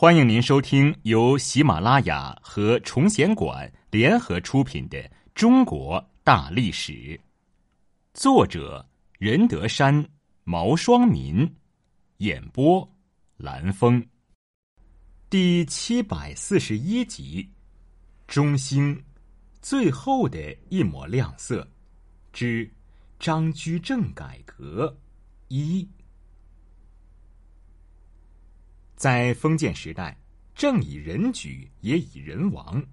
欢迎您收听由喜马拉雅和崇贤馆联合出品的《中国大历史》，作者任德山、毛双民，演播蓝峰，第七百四十一集，中兴最后的一抹亮色之张居正改革一。在封建时代，政以人举，也以人亡，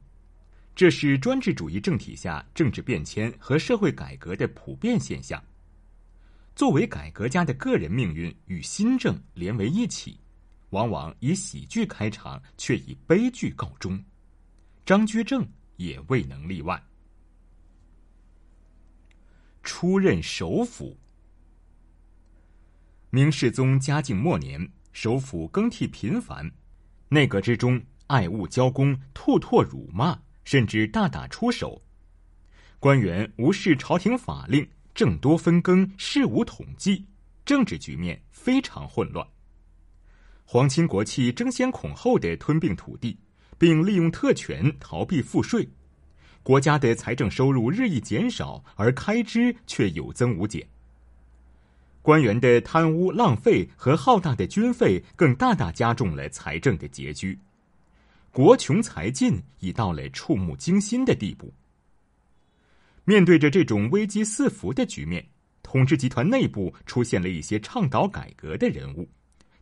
这是专制主义政体下政治变迁和社会改革的普遍现象。作为改革家的个人命运与新政连为一起，往往以喜剧开场，却以悲剧告终。张居正也未能例外。出任首辅，明世宗嘉靖末年。首府更替频繁，内阁之中爱恶交攻，吐唾辱骂，甚至大打出手。官员无视朝廷法令，政多分羹，事无统计，政治局面非常混乱。皇亲国戚争先恐后的吞并土地，并利用特权逃避赋税，国家的财政收入日益减少，而开支却有增无减。官员的贪污浪费和浩大的军费，更大大加重了财政的拮据。国穷财尽已到了触目惊心的地步。面对着这种危机四伏的局面，统治集团内部出现了一些倡导改革的人物，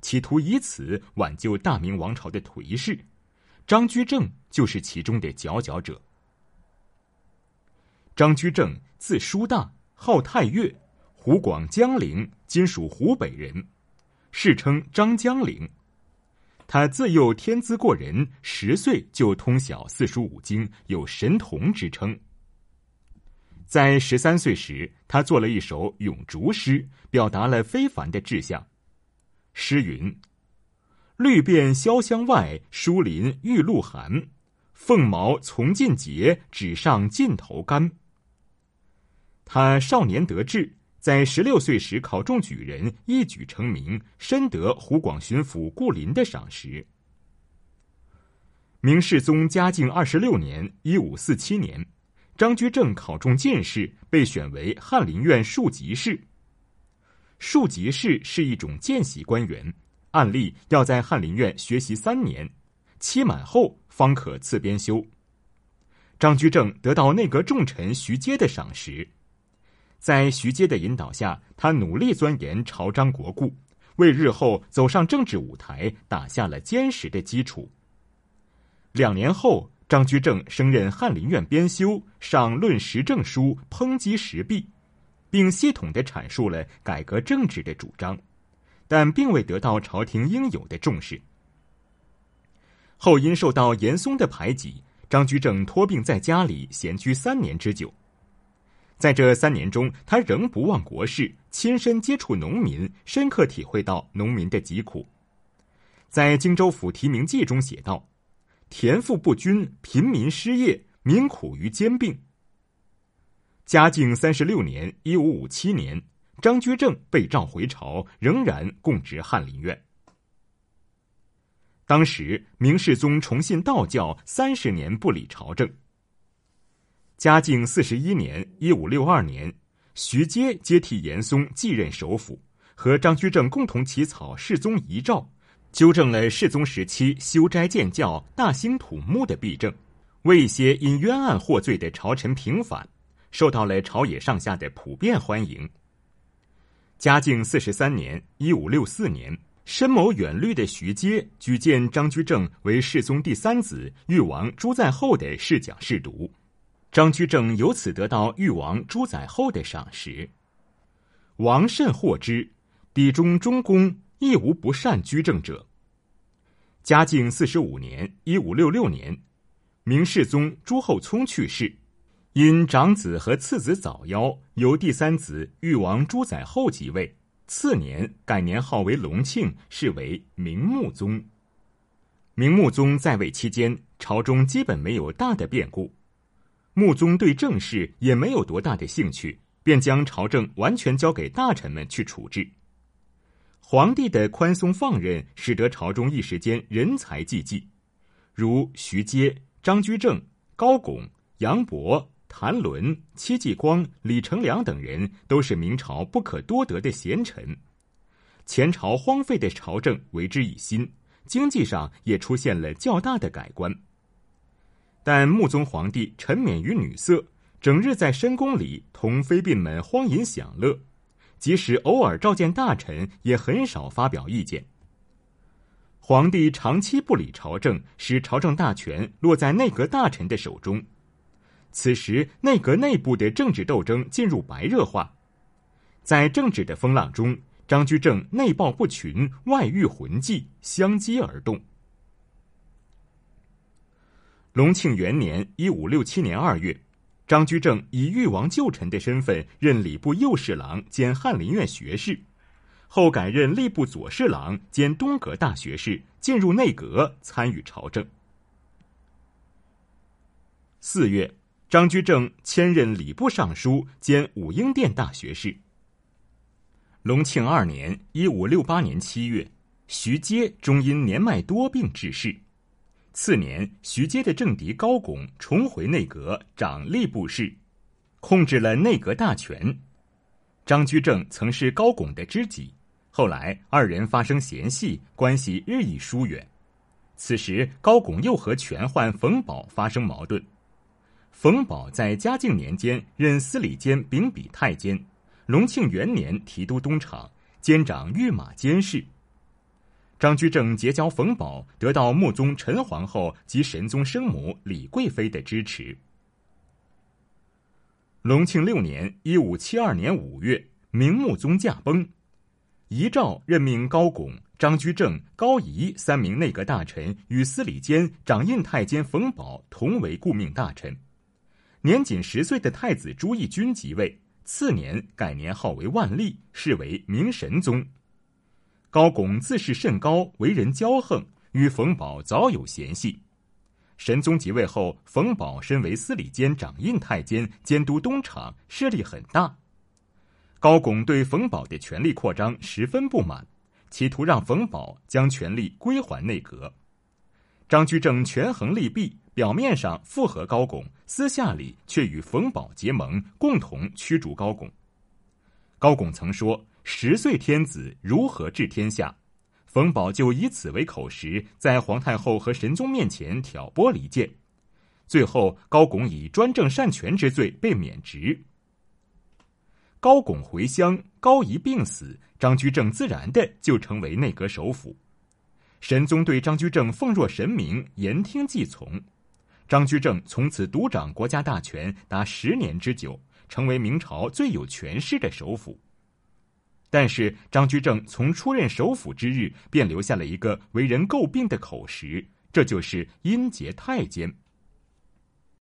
企图以此挽救大明王朝的颓势。张居正就是其中的佼佼者。张居正字叔大，号太岳。湖广江陵（今属湖北）人，世称张江陵。他自幼天资过人，十岁就通晓四书五经，有神童之称。在十三岁时，他作了一首咏竹诗，表达了非凡的志向。诗云：“绿遍潇湘外，疏林玉露寒。凤毛从尽结，纸上尽头干。”他少年得志。在十六岁时考中举人，一举成名，深得湖广巡抚顾林的赏识。明世宗嘉靖二十六年（一五四七年），张居正考中进士，被选为翰林院庶吉士。庶吉士是一种见习官员，按例要在翰林院学习三年，期满后方可赐编修。张居正得到内阁重臣徐阶的赏识。在徐阶的引导下，他努力钻研朝章国故，为日后走上政治舞台打下了坚实的基础。两年后，张居正升任翰林院编修，上论时政书，抨击时弊，并系统的阐述了改革政治的主张，但并未得到朝廷应有的重视。后因受到严嵩的排挤，张居正托病在家里闲居三年之久。在这三年中，他仍不忘国事，亲身接触农民，深刻体会到农民的疾苦。在《荆州府提名记》中写道：“田赋不均，贫民失业，民苦于兼并。”嘉靖三十六年（一五五七年），张居正被召回朝，仍然供职翰林院。当时明世宗崇信道教，三十年不理朝政。嘉靖四十一年（一五六二年），徐阶接替严嵩继任首辅，和张居正共同起草世宗遗诏，纠正了世宗时期修斋建教、大兴土木的弊政，为一些因冤案获罪的朝臣平反，受到了朝野上下的普遍欢迎。嘉靖四十三年（一五六四年），深谋远虑的徐阶举荐张居正为世宗第三子、誉王朱载垕的侍讲侍读。张居正由此得到誉王朱载垕的赏识，王甚获之，邸中中宫亦无不善居正者。嘉靖四十五年（一五六六年），明世宗朱厚熜去世，因长子和次子早夭，由第三子誉王朱载垕即位。次年改年号为隆庆，是为明穆宗。明穆宗在位期间，朝中基本没有大的变故。穆宗对政事也没有多大的兴趣，便将朝政完全交给大臣们去处置。皇帝的宽松放任，使得朝中一时间人才济济，如徐阶、张居正、高拱、杨博、谭纶、戚继光、李成梁等人，都是明朝不可多得的贤臣。前朝荒废的朝政为之一新，经济上也出现了较大的改观。但穆宗皇帝沉湎于女色，整日在深宫里同妃嫔们荒淫享乐。即使偶尔召见大臣，也很少发表意见。皇帝长期不理朝政，使朝政大权落在内阁大臣的手中。此时，内阁内部的政治斗争进入白热化。在政治的风浪中，张居正内暴不群，外遇混迹，相接而动。隆庆元年（一五六七年）二月。张居正以誉王旧臣的身份任礼部右侍郎兼翰林院学士，后改任吏部左侍郎兼东阁大学士，进入内阁参与朝政。四月，张居正迁任礼部尚书兼武英殿大学士。隆庆二年（一五六八年）七月，徐阶终因年迈多病致仕。次年，徐阶的政敌高拱重回内阁，掌吏部事，控制了内阁大权。张居正曾是高拱的知己，后来二人发生嫌隙，关系日益疏远。此时，高拱又和权宦冯保发生矛盾。冯保在嘉靖年间任司礼监秉笔太监，隆庆元年提督东厂，兼掌御马监事。张居正结交冯保，得到穆宗陈皇后及神宗生母李贵妃的支持。隆庆六年（一五七二年）五月，明穆宗驾崩，遗诏任命高拱、张居正、高仪三名内阁大臣与司礼监掌印太监冯保同为顾命大臣。年仅十岁的太子朱翊钧即位，次年改年号为万历，是为明神宗。高拱自视甚高，为人骄横，与冯保早有嫌隙。神宗即位后，冯保身为司礼监掌印太监，监督东厂，势力很大。高拱对冯保的权力扩张十分不满，企图让冯保将权力归还内阁。张居正权衡利弊，表面上附和高拱，私下里却与冯保结盟，共同驱逐高拱。高拱曾说。十岁天子如何治天下？冯保就以此为口实，在皇太后和神宗面前挑拨离间。最后，高拱以专政擅权之罪被免职。高拱回乡，高仪病死，张居正自然的就成为内阁首辅。神宗对张居正奉若神明，言听计从。张居正从此独掌国家大权达十年之久，成为明朝最有权势的首辅。但是张居正从出任首辅之日，便留下了一个为人诟病的口实，这就是阴节太监。